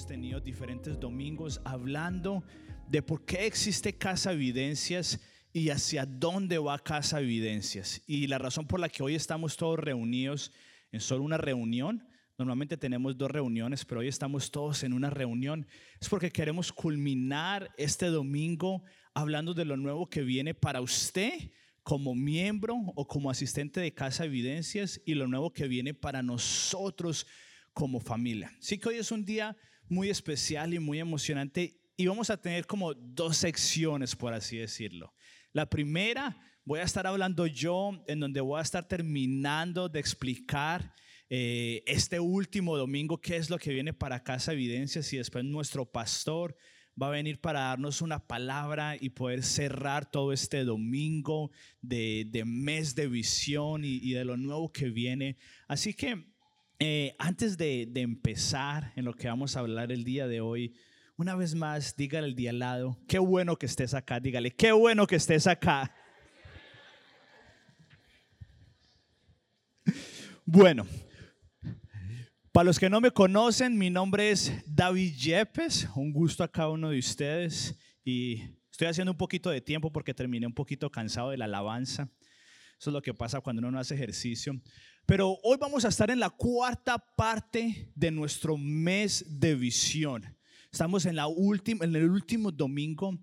hemos tenido diferentes domingos hablando de por qué existe Casa Evidencias y hacia dónde va Casa Evidencias. Y la razón por la que hoy estamos todos reunidos en solo una reunión, normalmente tenemos dos reuniones, pero hoy estamos todos en una reunión, es porque queremos culminar este domingo hablando de lo nuevo que viene para usted como miembro o como asistente de Casa Evidencias y lo nuevo que viene para nosotros como familia. Sí que hoy es un día muy especial y muy emocionante y vamos a tener como dos secciones, por así decirlo. La primera, voy a estar hablando yo, en donde voy a estar terminando de explicar eh, este último domingo qué es lo que viene para Casa Evidencias y después nuestro pastor va a venir para darnos una palabra y poder cerrar todo este domingo de, mes de visión y, de lo nuevo que viene. Así que eh, antes de, de, empezar en lo que vamos a hablar el día de hoy, una vez más, dígale al día al lado, qué bueno que estés acá, dígale, qué bueno que estés acá. Bueno, para los que no me conocen, mi nombre es David Yepes, un gusto a cada uno de ustedes y estoy haciendo un poquito de tiempo porque terminé un poquito cansado de la alabanza. Eso es lo que pasa cuando uno no hace ejercicio. Pero hoy vamos a estar en la cuarta parte de nuestro mes de visión. Estamos en, la última, en el último domingo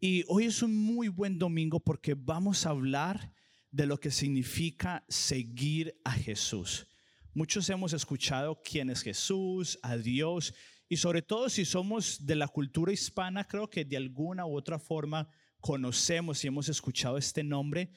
y hoy es un muy buen domingo porque vamos a hablar de lo que significa seguir a Jesús. Muchos hemos escuchado quién es Jesús, a Dios y sobre todo si somos de la cultura hispana, creo que de alguna u otra forma conocemos y hemos escuchado este nombre,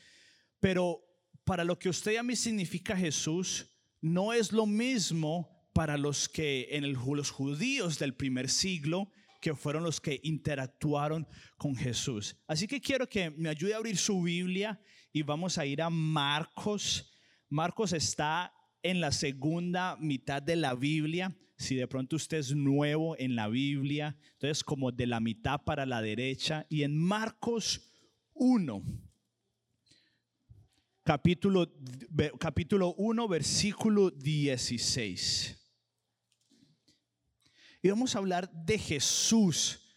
pero para lo que usted a mí significa Jesús, no es lo mismo para los que en los judíos del primer siglo, que fueron los que interactuaron con Jesús. Así que quiero que me ayude a abrir su Biblia y vamos a ir a Marcos. Marcos está en la segunda mitad de la Biblia. Si de pronto usted es nuevo en la Biblia, entonces como de la mitad para la derecha. Y en Marcos 1, capítulo, capítulo 1, versículo 16. Y vamos a hablar de Jesús,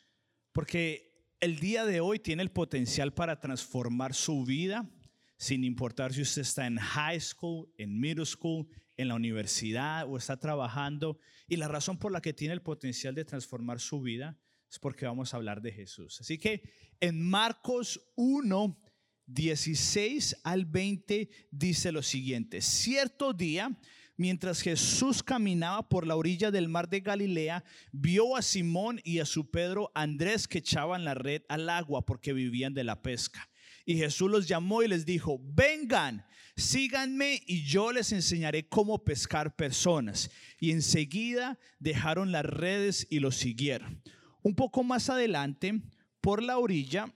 porque el día de hoy tiene el potencial para transformar su vida, sin importar si usted está en high school, en middle school, en la universidad o está trabajando. Y la razón por la que tiene el potencial de transformar su vida es porque vamos a hablar de Jesús. Así que en Marcos 1, 16 al 20 dice lo siguiente, cierto día Mientras Jesús caminaba por la orilla del mar de Galilea, vio a Simón y a su Pedro Andrés que echaban la red al agua porque vivían de la pesca. Y Jesús los llamó y les dijo, vengan, síganme y yo les enseñaré cómo pescar personas. Y enseguida dejaron las redes y los siguieron. Un poco más adelante, por la orilla,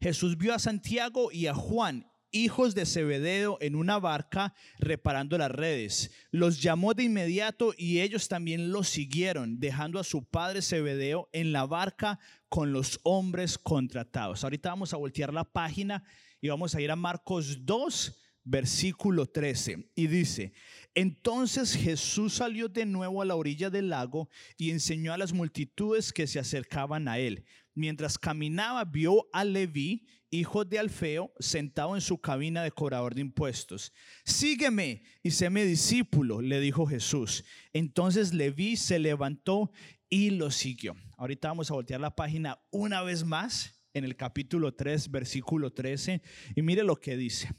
Jesús vio a Santiago y a Juan hijos de Zebedeo en una barca reparando las redes. Los llamó de inmediato y ellos también los siguieron, dejando a su padre Zebedeo en la barca con los hombres contratados. Ahorita vamos a voltear la página y vamos a ir a Marcos 2, versículo 13. Y dice, entonces Jesús salió de nuevo a la orilla del lago y enseñó a las multitudes que se acercaban a él. Mientras caminaba, vio a Leví hijo de Alfeo, sentado en su cabina de cobrador de impuestos. Sígueme y séme discípulo, le dijo Jesús. Entonces Leví se levantó y lo siguió. Ahorita vamos a voltear la página una vez más en el capítulo 3, versículo 13, y mire lo que dice.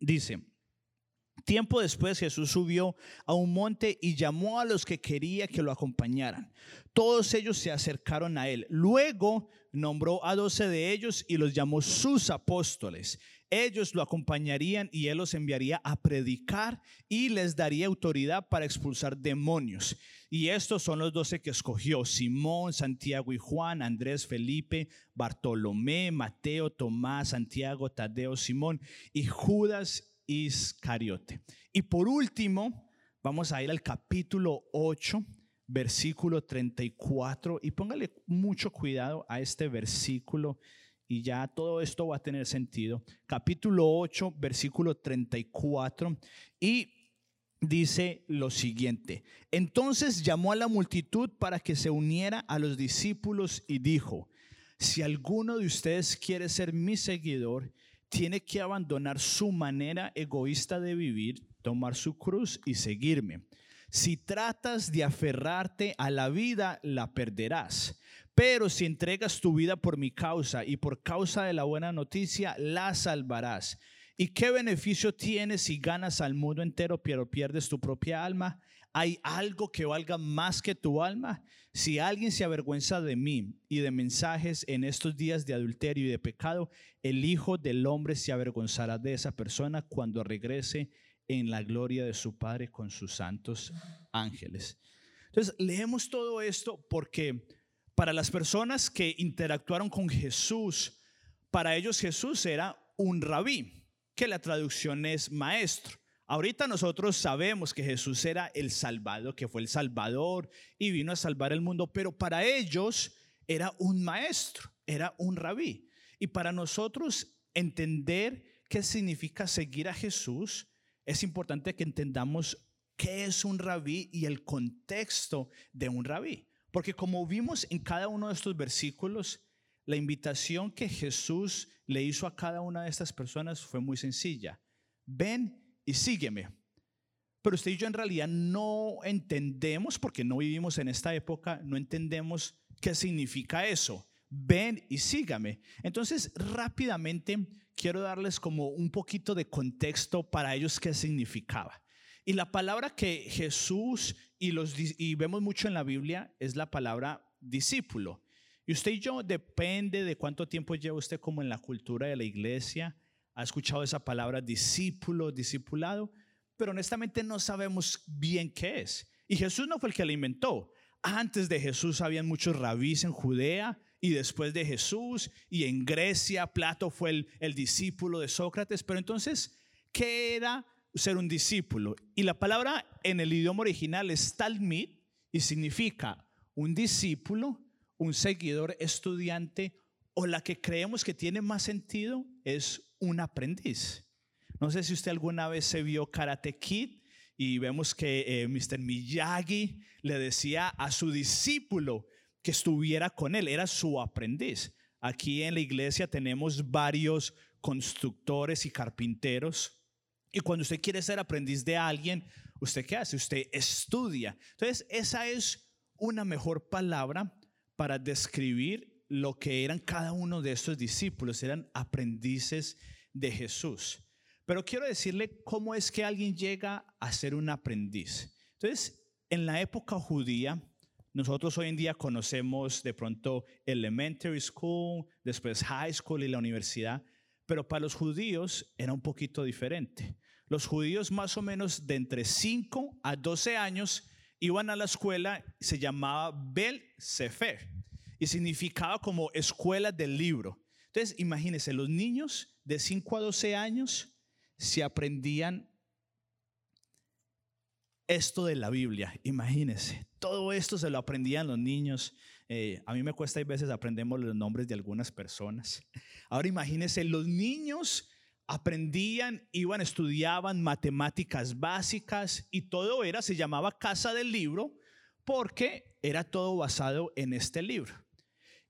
Dice, Tiempo después Jesús subió a un monte y llamó a los que quería que lo acompañaran. Todos ellos se acercaron a él. Luego nombró a doce de ellos y los llamó sus apóstoles. Ellos lo acompañarían y él los enviaría a predicar y les daría autoridad para expulsar demonios. Y estos son los doce que escogió, Simón, Santiago y Juan, Andrés, Felipe, Bartolomé, Mateo, Tomás, Santiago, Tadeo, Simón y Judas Iscariote. Y por último, vamos a ir al capítulo 8, versículo 34, y póngale mucho cuidado a este versículo y ya todo esto va a tener sentido. Capítulo 8, versículo 34, y dice lo siguiente. Entonces llamó a la multitud para que se uniera a los discípulos y dijo, si alguno de ustedes quiere ser mi seguidor, tiene que abandonar su manera egoísta de vivir, tomar su cruz y seguirme. Si tratas de aferrarte a la vida, la perderás. Pero si entregas tu vida por mi causa y por causa de la buena noticia, la salvarás. ¿Y qué beneficio tienes si ganas al mundo entero pero pierdes tu propia alma? ¿Hay algo que valga más que tu alma? Si alguien se avergüenza de mí y de mensajes en estos días de adulterio y de pecado, el Hijo del Hombre se avergonzará de esa persona cuando regrese en la gloria de su Padre con sus santos ángeles. Entonces, leemos todo esto porque para las personas que interactuaron con Jesús, para ellos Jesús era un rabí, que la traducción es maestro. Ahorita nosotros sabemos que Jesús era el Salvador, que fue el Salvador y vino a salvar el mundo, pero para ellos era un maestro, era un rabí. Y para nosotros entender qué significa seguir a Jesús, es importante que entendamos qué es un rabí y el contexto de un rabí. Porque como vimos en cada uno de estos versículos, la invitación que Jesús le hizo a cada una de estas personas fue muy sencilla. Ven y sígueme. Pero usted y yo en realidad no entendemos, porque no vivimos en esta época, no entendemos qué significa eso. Ven y sígame. Entonces, rápidamente quiero darles como un poquito de contexto para ellos qué significaba. Y la palabra que Jesús y, los, y vemos mucho en la Biblia es la palabra discípulo. Y usted y yo, depende de cuánto tiempo lleva usted como en la cultura de la iglesia, ha escuchado esa palabra discípulo, discipulado, pero honestamente no sabemos bien qué es. Y Jesús no fue el que la inventó. Antes de Jesús habían muchos rabís en Judea y después de Jesús y en Grecia Plato fue el, el discípulo de Sócrates. Pero entonces, ¿qué era ser un discípulo? Y la palabra en el idioma original es talmid y significa un discípulo, un seguidor, estudiante o la que creemos que tiene más sentido es un aprendiz. No sé si usted alguna vez se vio Karate Kid y vemos que eh, Mr. Miyagi le decía a su discípulo que estuviera con él, era su aprendiz. Aquí en la iglesia tenemos varios constructores y carpinteros. Y cuando usted quiere ser aprendiz de alguien, ¿usted qué hace? Usted estudia. Entonces, esa es una mejor palabra para describir lo que eran cada uno de estos discípulos, eran aprendices de Jesús. Pero quiero decirle cómo es que alguien llega a ser un aprendiz. Entonces, en la época judía, nosotros hoy en día conocemos de pronto elementary school, después high school y la universidad, pero para los judíos era un poquito diferente. Los judíos más o menos de entre 5 a 12 años iban a la escuela, se llamaba Bel Sefer y significaba como escuela del libro. Entonces, imagínense, los niños de 5 a 12 años se aprendían esto de la Biblia. Imagínense, todo esto se lo aprendían los niños. Eh, a mí me cuesta a veces aprendemos los nombres de algunas personas. Ahora imagínense, los niños aprendían, iban, estudiaban matemáticas básicas y todo era, se llamaba casa del libro porque era todo basado en este libro.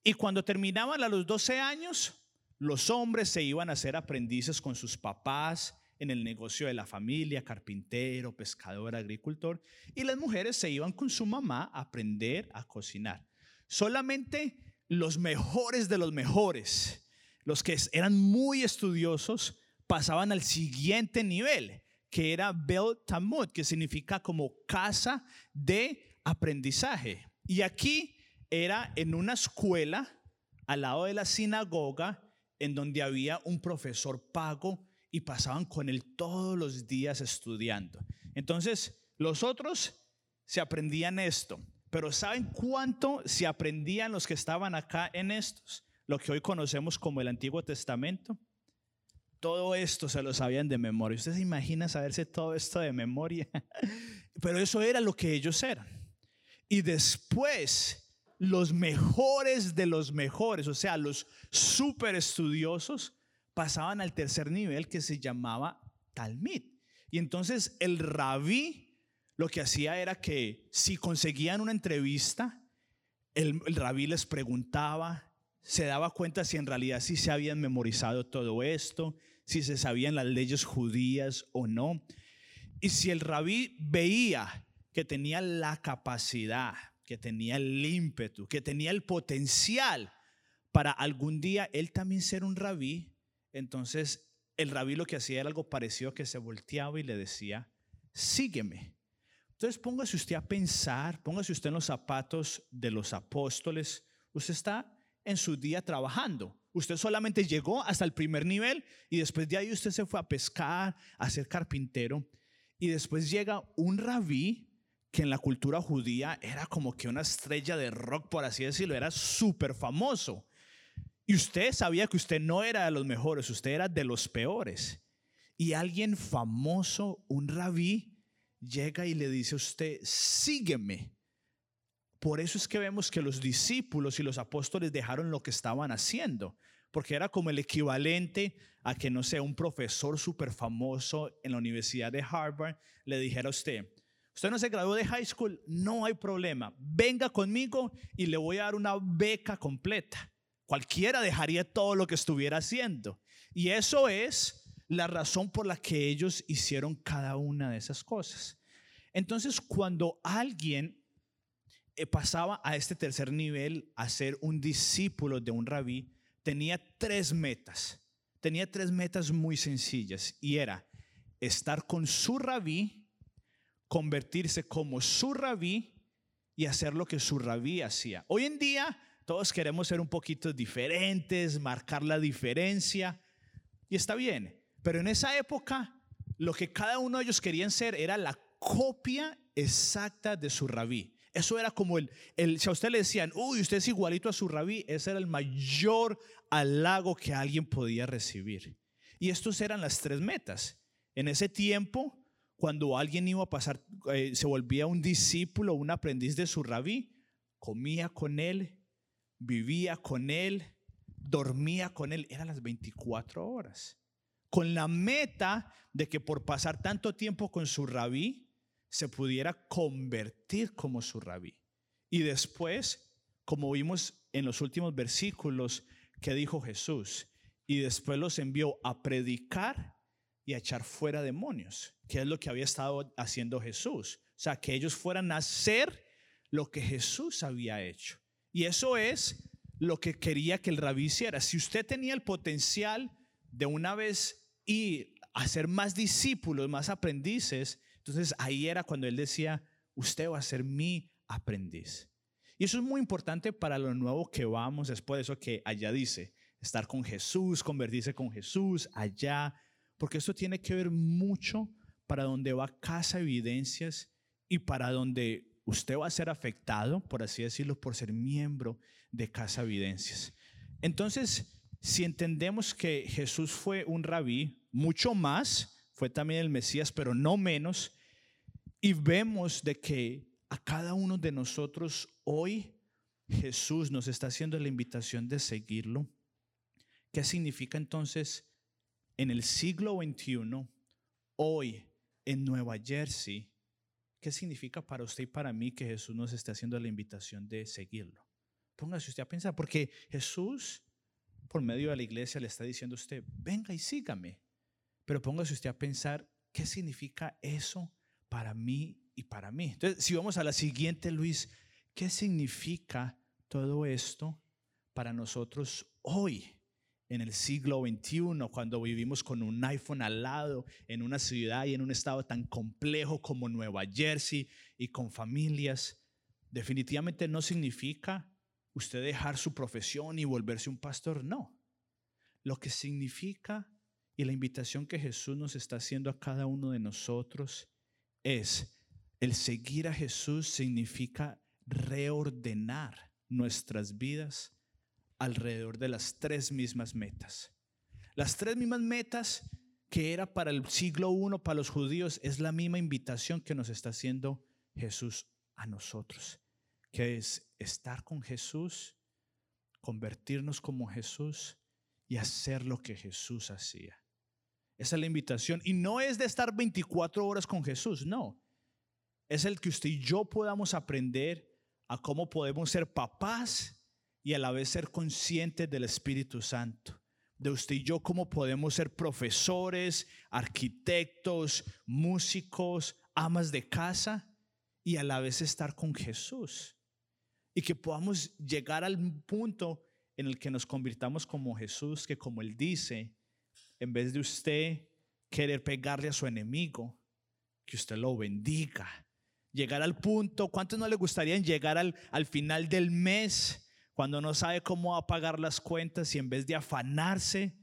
Y cuando terminaban a los 12 años, los hombres se iban a ser aprendices con sus papás en el negocio de la familia, carpintero, pescador, agricultor, y las mujeres se iban con su mamá a aprender a cocinar. Solamente los mejores de los mejores, los que eran muy estudiosos, pasaban al siguiente nivel, que era Bel Tamud, que significa como casa de aprendizaje. Y aquí era en una escuela al lado de la sinagoga en donde había un profesor pago y pasaban con él todos los días estudiando. Entonces, los otros se aprendían esto, pero ¿saben cuánto se aprendían los que estaban acá en estos? Lo que hoy conocemos como el Antiguo Testamento. Todo esto se lo sabían de memoria. ¿Usted se imagina saberse todo esto de memoria? Pero eso era lo que ellos eran. Y después los mejores de los mejores, o sea, los super estudiosos, pasaban al tercer nivel que se llamaba Talmid. Y entonces el rabí lo que hacía era que si conseguían una entrevista, el, el rabí les preguntaba, se daba cuenta si en realidad sí se habían memorizado todo esto, si se sabían las leyes judías o no. Y si el rabí veía que tenía la capacidad, que tenía el ímpetu, que tenía el potencial para algún día él también ser un rabí, entonces el rabí lo que hacía era algo parecido que se volteaba y le decía, sígueme. Entonces póngase usted a pensar, póngase usted en los zapatos de los apóstoles. Usted está en su día trabajando. Usted solamente llegó hasta el primer nivel y después de ahí usted se fue a pescar, a ser carpintero. Y después llega un rabí que en la cultura judía era como que una estrella de rock, por así decirlo, era súper famoso. Y usted sabía que usted no era de los mejores, usted era de los peores. Y alguien famoso, un rabí, llega y le dice a usted, sígueme. Por eso es que vemos que los discípulos y los apóstoles dejaron lo que estaban haciendo, porque era como el equivalente a que, no sé, un profesor súper famoso en la Universidad de Harvard le dijera a usted, usted no se graduó de high school, no hay problema, venga conmigo y le voy a dar una beca completa. Cualquiera dejaría todo lo que estuviera haciendo. Y eso es la razón por la que ellos hicieron cada una de esas cosas. Entonces, cuando alguien eh, pasaba a este tercer nivel a ser un discípulo de un rabí, tenía tres metas. Tenía tres metas muy sencillas y era estar con su rabí, convertirse como su rabí y hacer lo que su rabí hacía. Hoy en día todos queremos ser un poquito diferentes, marcar la diferencia y está bien, pero en esa época lo que cada uno de ellos querían ser era la copia exacta de su rabí. Eso era como el, el, si a usted le decían, uy, usted es igualito a su rabí, ese era el mayor halago que alguien podía recibir. Y estos eran las tres metas. En ese tiempo, cuando alguien iba a pasar, eh, se volvía un discípulo, un aprendiz de su rabí, comía con él, vivía con él, dormía con él, eran las 24 horas. Con la meta de que por pasar tanto tiempo con su rabí, se pudiera convertir como su rabí. Y después, como vimos en los últimos versículos que dijo Jesús, y después los envió a predicar y echar fuera demonios, que es lo que había estado haciendo Jesús. O sea, que ellos fueran a hacer lo que Jesús había hecho. Y eso es lo que quería que el rabí hiciera. Si usted tenía el potencial de una vez ir a ser más discípulos, más aprendices, entonces ahí era cuando él decía, usted va a ser mi aprendiz. Y eso es muy importante para lo nuevo que vamos, después de eso que allá dice, estar con Jesús, convertirse con Jesús allá, porque esto tiene que ver mucho para donde va Casa Evidencias y para donde usted va a ser afectado, por así decirlo, por ser miembro de Casa Evidencias. Entonces, si entendemos que Jesús fue un rabí, mucho más, fue también el Mesías, pero no menos, y vemos de que a cada uno de nosotros hoy Jesús nos está haciendo la invitación de seguirlo. ¿Qué significa entonces en el siglo XXI, hoy en Nueva Jersey? ¿Qué significa para usted y para mí que Jesús nos está haciendo la invitación de seguirlo? Póngase usted a pensar, porque Jesús, por medio de la iglesia, le está diciendo a usted, venga y sígame. Pero póngase usted a pensar, ¿qué significa eso para mí y para mí. Entonces, si vamos a la siguiente, Luis, ¿qué significa todo esto para nosotros hoy? En el siglo XXI, cuando vivimos con un iPhone al lado, en una ciudad y en un estado tan complejo como Nueva Jersey y con familias, definitivamente no significa usted dejar su profesión y volverse un pastor, no. Lo que significa y la invitación que Jesús nos está haciendo a cada uno de nosotros es, el seguir a Jesús significa reordenar nuestras vidas alrededor de las tres mismas metas. Las tres mismas metas que era para el siglo I, para los judíos, es la misma invitación que nos está haciendo Jesús a nosotros, que es estar con Jesús, convertirnos como Jesús y hacer lo que Jesús hacía. Esa es la invitación. Y no es de estar 24 horas con Jesús, no. Es el que usted y yo podamos aprender a cómo podemos ser papás y a la vez ser conscientes del Espíritu Santo. De usted y yo, cómo podemos ser profesores, arquitectos, músicos, amas de casa y a la vez estar con Jesús. Y que podamos llegar al punto en el que nos convirtamos como Jesús, que como Él dice, en vez de usted querer pegarle a su enemigo, que usted lo bendiga. Llegar al punto, ¿cuántos no le gustaría llegar al, al final del mes cuando no sabe cómo va a pagar las cuentas y en vez de afanarse,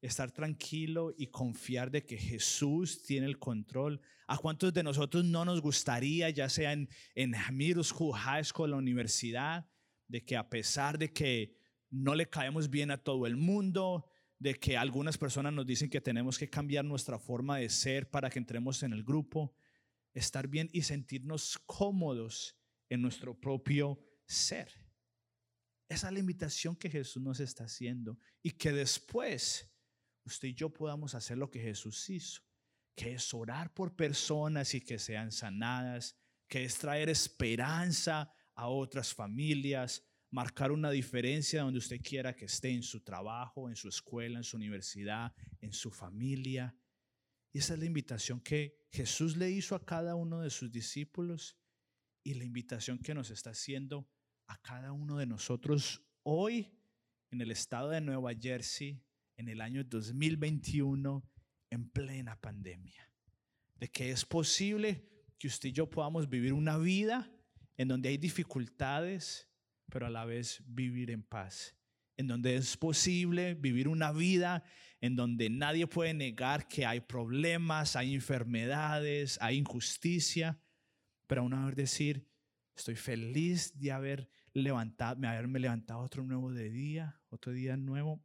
estar tranquilo y confiar de que Jesús tiene el control. ¿A cuántos de nosotros no nos gustaría, ya sea en, en middle school, high school, la universidad, de que a pesar de que no le caemos bien a todo el mundo, de que algunas personas nos dicen que tenemos que cambiar nuestra forma de ser para que entremos en el grupo, estar bien y sentirnos cómodos en nuestro propio ser. Esa es la invitación que Jesús nos está haciendo y que después usted y yo podamos hacer lo que Jesús hizo, que es orar por personas y que sean sanadas, que es traer esperanza a otras familias, marcar una diferencia donde usted quiera que esté en su trabajo, en su escuela, en su universidad, en su familia. Y esa es la invitación que Jesús le hizo a cada uno de sus discípulos y la invitación que nos está haciendo a cada uno de nosotros hoy en el estado de Nueva Jersey, en el año 2021, en plena pandemia. De que es posible que usted y yo podamos vivir una vida en donde hay dificultades, pero a la vez vivir en paz. En donde es posible vivir una vida en donde nadie puede negar que hay problemas, hay enfermedades, hay injusticia, pero aún vez decir, estoy feliz de haber levantado, me haberme levantado otro nuevo de día, otro día nuevo,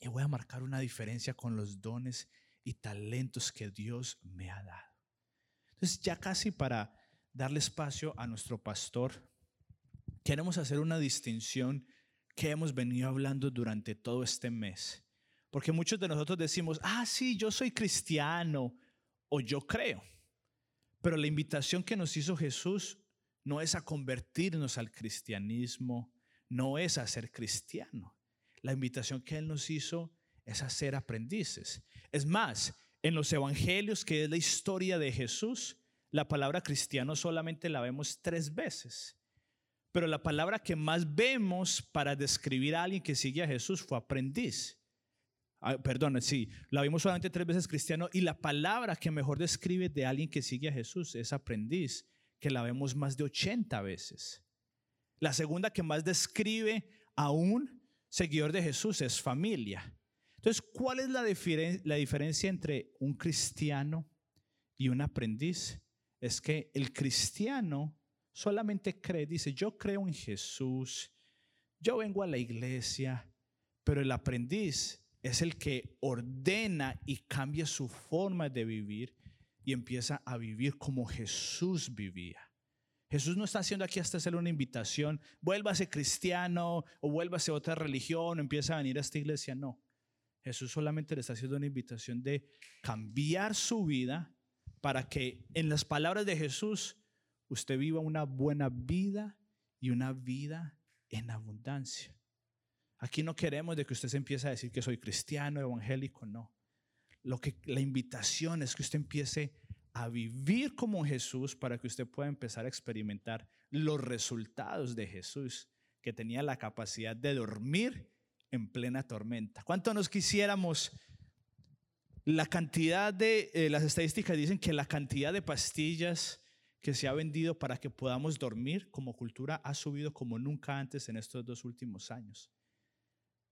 y voy a marcar una diferencia con los dones y talentos que Dios me ha dado. Entonces, ya casi para darle espacio a nuestro pastor, queremos hacer una distinción que hemos venido hablando durante todo este mes. Porque muchos de nosotros decimos, ah, sí, yo soy cristiano o yo creo. Pero la invitación que nos hizo Jesús no es a convertirnos al cristianismo, no es a ser cristiano. La invitación que Él nos hizo es a ser aprendices. Es más, en los evangelios, que es la historia de Jesús, la palabra cristiano solamente la vemos tres veces. Pero la palabra que más vemos para describir a alguien que sigue a Jesús fue aprendiz. Ah, perdón, sí, la vimos solamente tres veces cristiano y la palabra que mejor describe de alguien que sigue a Jesús es aprendiz, que la vemos más de 80 veces. La segunda que más describe a un seguidor de Jesús es familia. Entonces, ¿cuál es la, diferencia entre un cristiano y un aprendiz? Es que el cristiano solamente cree, dice, yo creo en Jesús, yo vengo a la iglesia, pero el aprendiz es el que ordena y cambia su forma de vivir y empieza a vivir como Jesús vivía. Jesús no está haciendo aquí hasta hacer una invitación, vuélvase cristiano o vuélvase a otra religión o empieza a venir a esta iglesia. No, Jesús solamente le está haciendo una invitación de cambiar su vida para que en las palabras de Jesús usted viva una buena vida y una vida en abundancia. Aquí no queremos de que usted se empiece a decir que soy cristiano, evangélico, no. Lo que la invitación es que usted empiece a vivir como Jesús para que usted pueda empezar a experimentar los resultados de Jesús, que tenía la capacidad de dormir en plena tormenta. ¿Cuánto nos quisiéramos? La cantidad de, eh, las estadísticas dicen que la cantidad de pastillas que se ha vendido para que podamos dormir como cultura ha subido como nunca antes en estos dos últimos años.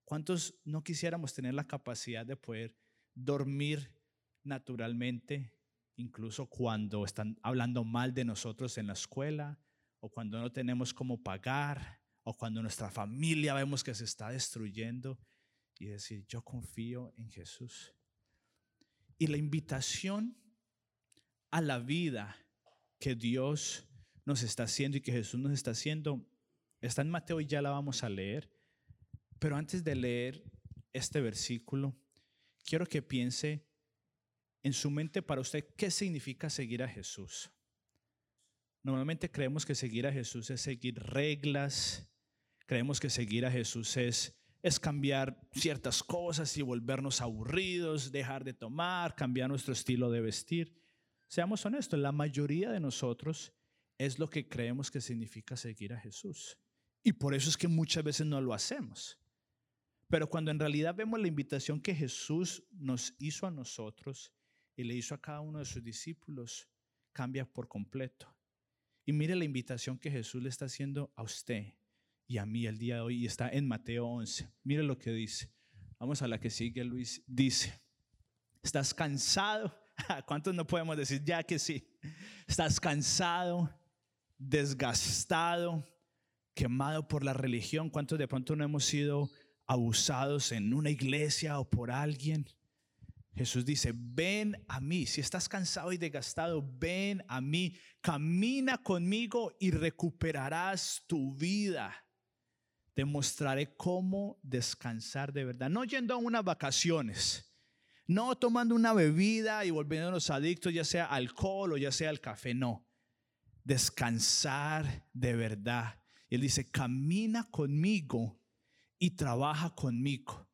¿Cuántos no quisiéramos tener la capacidad de poder dormir naturalmente, incluso cuando están hablando mal de nosotros en la escuela, o cuando no tenemos cómo pagar, o cuando nuestra familia vemos que se está destruyendo, y decir, yo confío en Jesús? Y la invitación a la vida que Dios nos está haciendo y que Jesús nos está haciendo está en Mateo y ya la vamos a leer. Pero antes de leer este versículo, quiero que piense en su mente para usted qué significa seguir a Jesús. Normalmente creemos que seguir a Jesús es seguir reglas, creemos que seguir a Jesús es, es cambiar ciertas cosas y volvernos aburridos, dejar de tomar, cambiar nuestro estilo de vestir. Seamos honestos, la mayoría de nosotros es lo que creemos que significa seguir a Jesús. Y por eso es que muchas veces no lo hacemos. Pero cuando en realidad vemos la invitación que Jesús nos hizo a nosotros y le hizo a cada uno de sus discípulos, cambia por completo. Y mire la invitación que Jesús le está haciendo a usted y a mí el día de hoy y está en Mateo 11. Mire lo que dice. Vamos a la que sigue, Luis. Dice, ¿estás cansado? ¿Cuántos no podemos decir ya que sí? ¿Estás cansado, desgastado, quemado por la religión? ¿Cuántos de pronto no hemos sido abusados en una iglesia o por alguien. Jesús dice, ven a mí, si estás cansado y desgastado, ven a mí, camina conmigo y recuperarás tu vida. Te mostraré cómo descansar de verdad, no yendo a unas vacaciones, no tomando una bebida y volviéndonos adictos, ya sea alcohol o ya sea el café, no. Descansar de verdad. Y él dice, camina conmigo y trabaja conmigo.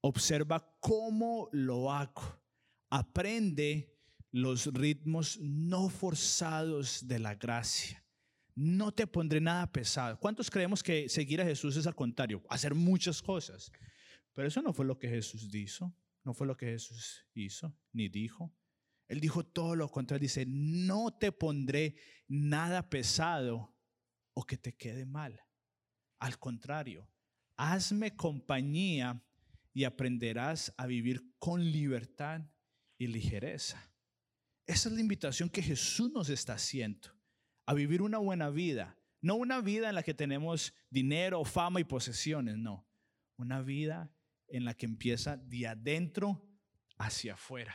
Observa cómo lo hago. Aprende los ritmos no forzados de la gracia. No te pondré nada pesado. ¿Cuántos creemos que seguir a Jesús es al contrario? Hacer muchas cosas. Pero eso no fue lo que Jesús hizo. No fue lo que Jesús hizo ni dijo. Él dijo todo lo contrario. Dice, no te pondré nada pesado o que te quede mal. Al contrario, hazme compañía y aprenderás a vivir con libertad y ligereza. Esa es la invitación que Jesús nos está haciendo, a vivir una buena vida, no una vida en la que tenemos dinero, fama y posesiones, no, una vida en la que empieza de adentro hacia afuera,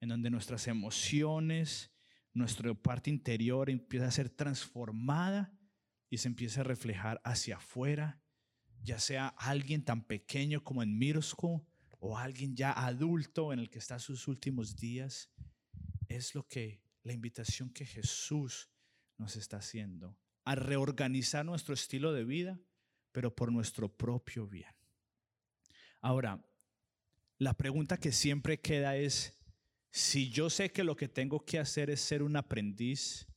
en donde nuestras emociones, nuestra parte interior empieza a ser transformada y se empieza a reflejar hacia afuera ya sea alguien tan pequeño como en Mirsko o alguien ya adulto en el que está sus últimos días, es lo que la invitación que Jesús nos está haciendo a reorganizar nuestro estilo de vida, pero por nuestro propio bien. Ahora, la pregunta que siempre queda es, si yo sé que lo que tengo que hacer es ser un aprendiz,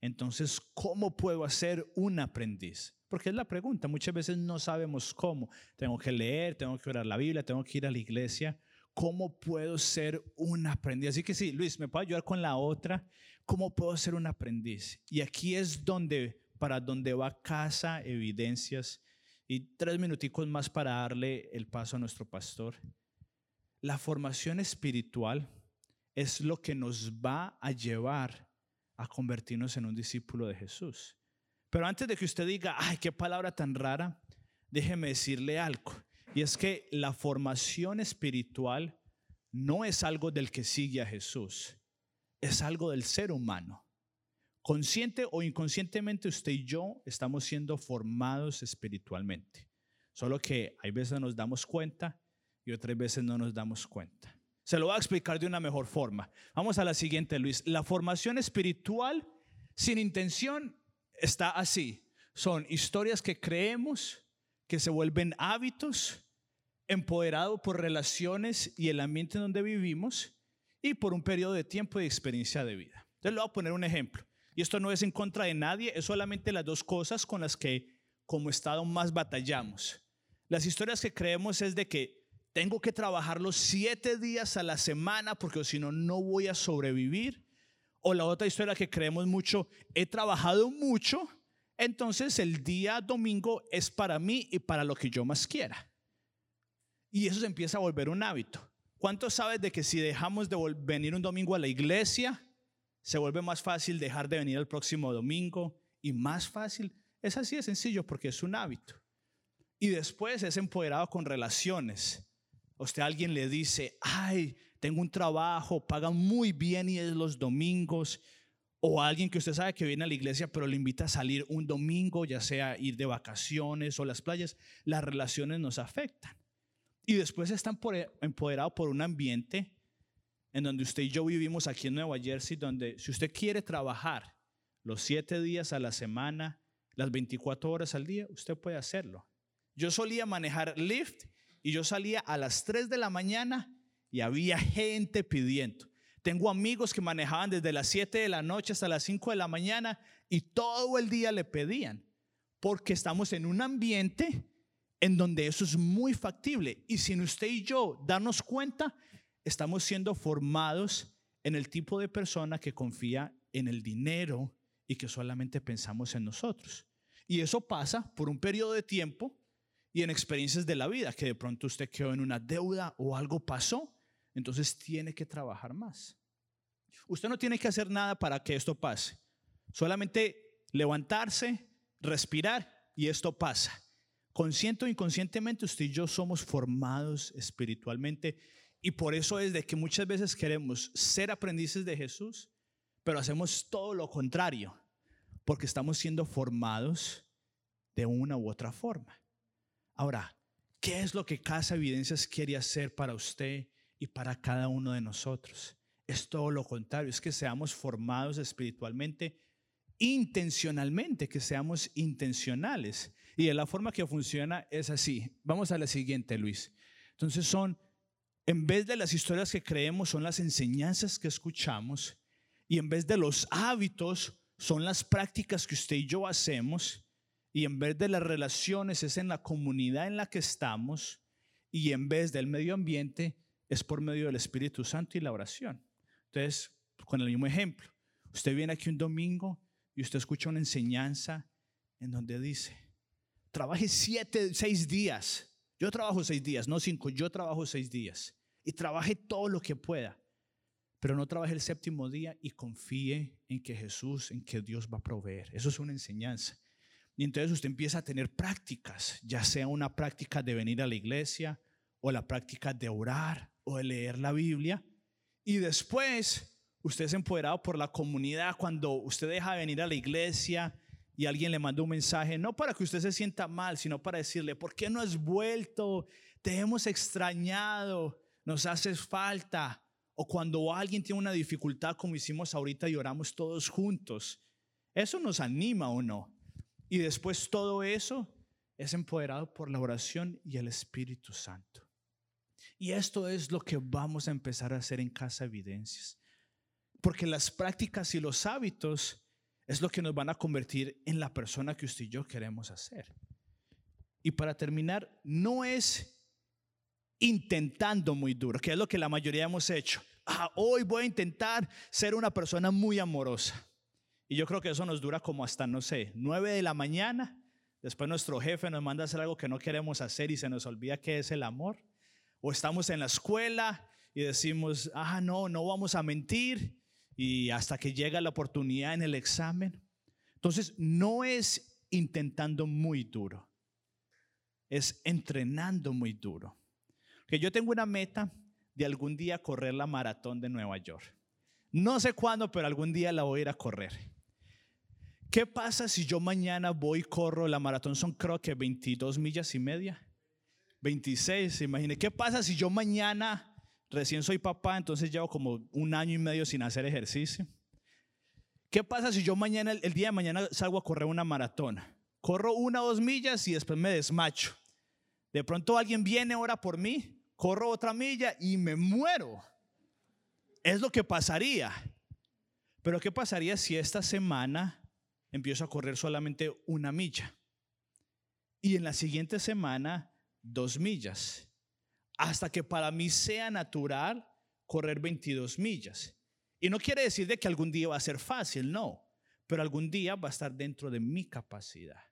entonces, ¿cómo puedo hacer un aprendiz? Porque es la pregunta, muchas veces no sabemos cómo. Tengo que leer, tengo que orar la Biblia, tengo que ir a la iglesia. ¿Cómo puedo ser un aprendiz? Así que sí, Luis, ¿me puedo ayudar con la otra? ¿Cómo puedo ser un aprendiz? Y aquí es donde, para donde va casa, evidencias. Y tres minuticos más para darle el paso a nuestro pastor. La formación espiritual es lo que nos va a llevar a convertirnos en un discípulo de Jesús. Pero antes de que usted diga, ay, qué palabra tan rara, déjeme decirle algo. Y es que la formación espiritual no es algo del que sigue a Jesús, es algo del ser humano. Consciente o inconscientemente usted y yo estamos siendo formados espiritualmente. Solo que hay veces nos damos cuenta y otras veces no nos damos cuenta. Se lo voy a explicar de una mejor forma. Vamos a la siguiente, Luis. La formación espiritual sin intención está así. Son historias que creemos, que se vuelven hábitos, empoderado por relaciones y el ambiente en donde vivimos y por un periodo de tiempo y experiencia de vida. Entonces le voy a poner un ejemplo. Y esto no es en contra de nadie, es solamente las dos cosas con las que como Estado más batallamos. Las historias que creemos es de que tengo que trabajar los siete días a la semana porque si no, no voy a sobrevivir. O la otra historia que creemos mucho, he trabajado mucho, entonces el día domingo es para mí y para lo que yo más quiera. Y eso se empieza a volver un hábito. ¿Cuántos sabes de que si dejamos de venir un domingo a la iglesia, se vuelve más fácil dejar de venir el próximo domingo y más fácil? Es así de sencillo porque es un hábito. Y después es empoderado con relaciones usted alguien le dice, ay, tengo un trabajo, pagan muy bien y es los domingos, o alguien que usted sabe que viene a la iglesia pero le invita a salir un domingo, ya sea ir de vacaciones o las playas, las relaciones nos afectan. Y después están por, empoderados por un ambiente en donde usted y yo vivimos aquí en Nueva Jersey, donde si usted quiere trabajar los siete días a la semana, las 24 horas al día, usted puede hacerlo. Yo solía manejar Lyft y yo salía a las 3 de la mañana y había gente pidiendo. Tengo amigos que manejaban desde las 7 de la noche hasta las 5 de la mañana y todo el día le pedían, porque estamos en un ambiente en donde eso es muy factible. Y sin usted y yo darnos cuenta, estamos siendo formados en el tipo de persona que confía en el dinero y que solamente pensamos en nosotros. Y eso pasa por un periodo de tiempo y en experiencias de la vida, que de pronto usted quedó en una deuda o algo pasó, entonces tiene que trabajar más. Usted no tiene que hacer nada para que esto pase. Solamente levantarse, respirar y esto pasa. Consciente o inconscientemente usted y yo somos formados espiritualmente y por eso es de que muchas veces queremos ser aprendices de Jesús, pero hacemos todo lo contrario, porque estamos siendo formados de una u otra forma. Ahora, ¿qué es lo que Casa Evidencias quiere hacer para usted y para cada uno de nosotros? Es todo lo contrario, es que seamos formados espiritualmente, intencionalmente, que seamos intencionales. Y la forma que funciona es así. Vamos a la siguiente, Luis. Entonces son en vez de las historias que creemos, son las enseñanzas que escuchamos. Y en vez de los hábitos, son las prácticas que usted y yo hacemos. Y en vez de las relaciones, es en la comunidad en la que estamos. Y en vez del medio ambiente, es por medio del Espíritu Santo y la oración. Entonces, con el mismo ejemplo, usted viene aquí un domingo y usted escucha una enseñanza en donde dice, trabaje siete, seis días. Yo trabajo seis días, no cinco, yo trabajo seis días y trabaje todo lo que pueda, pero no trabaje el séptimo día y confíe en que Jesús, en que Dios va a proveer. Eso es una enseñanza. Y entonces usted empieza a tener prácticas, ya sea una práctica de venir a la iglesia o la práctica de orar o de leer la Biblia. Y después usted es empoderado por la comunidad cuando usted deja de venir a la iglesia y alguien le manda un mensaje, no para que usted se sienta mal, sino para decirle, ¿por qué no has vuelto? Te hemos extrañado nos hace falta, o cuando alguien tiene una dificultad como hicimos ahorita y oramos todos juntos, eso nos anima o no. Y después todo eso es empoderado por la oración y el Espíritu Santo. Y esto es lo que vamos a empezar a hacer en Casa Evidencias. Porque las prácticas y los hábitos es lo que nos van a convertir en la persona que usted y yo queremos hacer. Y para terminar, no es intentando muy duro, que es lo que la mayoría hemos hecho. Ah, hoy voy a intentar ser una persona muy amorosa. Y yo creo que eso nos dura como hasta, no sé, nueve de la mañana. Después nuestro jefe nos manda a hacer algo que no queremos hacer y se nos olvida qué es el amor. O estamos en la escuela y decimos, ah, no, no vamos a mentir. Y hasta que llega la oportunidad en el examen. Entonces, no es intentando muy duro, es entrenando muy duro que yo tengo una meta de algún día correr la maratón de Nueva York. No sé cuándo, pero algún día la voy a ir a correr. ¿Qué pasa si yo mañana voy y corro la maratón? Son creo que 22 millas y media. 26, imagínese. ¿Qué pasa si yo mañana, recién soy papá, entonces llevo como un año y medio sin hacer ejercicio? ¿Qué pasa si yo mañana, el día de mañana salgo a correr una maratón? Corro una o dos millas y después me desmacho. De pronto alguien viene, ora por mí corro otra milla y me muero. Es lo que pasaría. Pero ¿qué pasaría si esta semana empiezo a correr solamente una milla? Y en la siguiente semana, dos millas. Hasta que para mí sea natural correr 22 millas. Y no quiere decir de que algún día va a ser fácil, no. Pero algún día va a estar dentro de mi capacidad.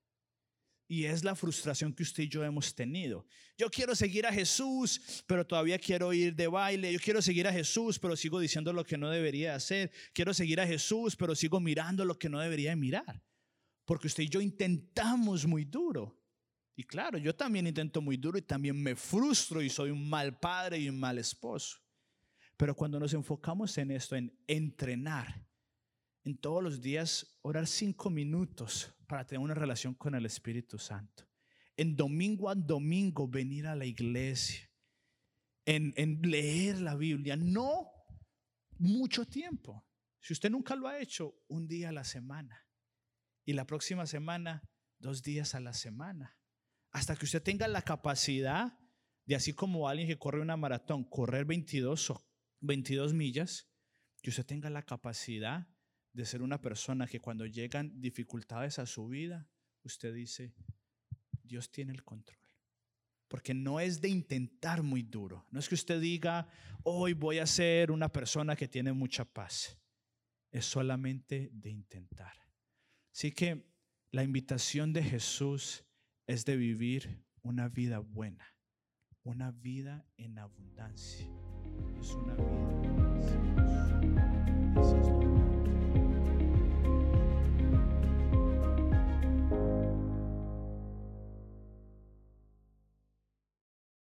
Y es la frustración que usted y yo hemos tenido. Yo quiero seguir a Jesús, pero todavía quiero ir de baile. Yo quiero seguir a Jesús, pero sigo diciendo lo que no debería hacer. Quiero seguir a Jesús, pero sigo mirando lo que no debería mirar. Porque usted y yo intentamos muy duro. Y claro, yo también intento muy duro y también me frustro y soy un mal padre y un mal esposo. Pero cuando nos enfocamos en esto, en entrenar, en todos los días orar cinco minutos para tener una relación con el Espíritu Santo. En domingo a domingo venir a la iglesia. En, en leer la Biblia. No mucho tiempo. Si usted nunca lo ha hecho, un día a la semana. Y la próxima semana, dos días a la semana. Hasta que usted tenga la capacidad de, así como alguien que corre una maratón, correr 22, 22 millas, que usted tenga la capacidad de ser una persona que cuando llegan dificultades a su vida, usted dice, Dios tiene el control. Porque no es de intentar muy duro. No es que usted diga, hoy voy a ser una persona que tiene mucha paz. Es solamente de intentar. Así que la invitación de Jesús es de vivir una vida buena, una vida en abundancia. Es una vida.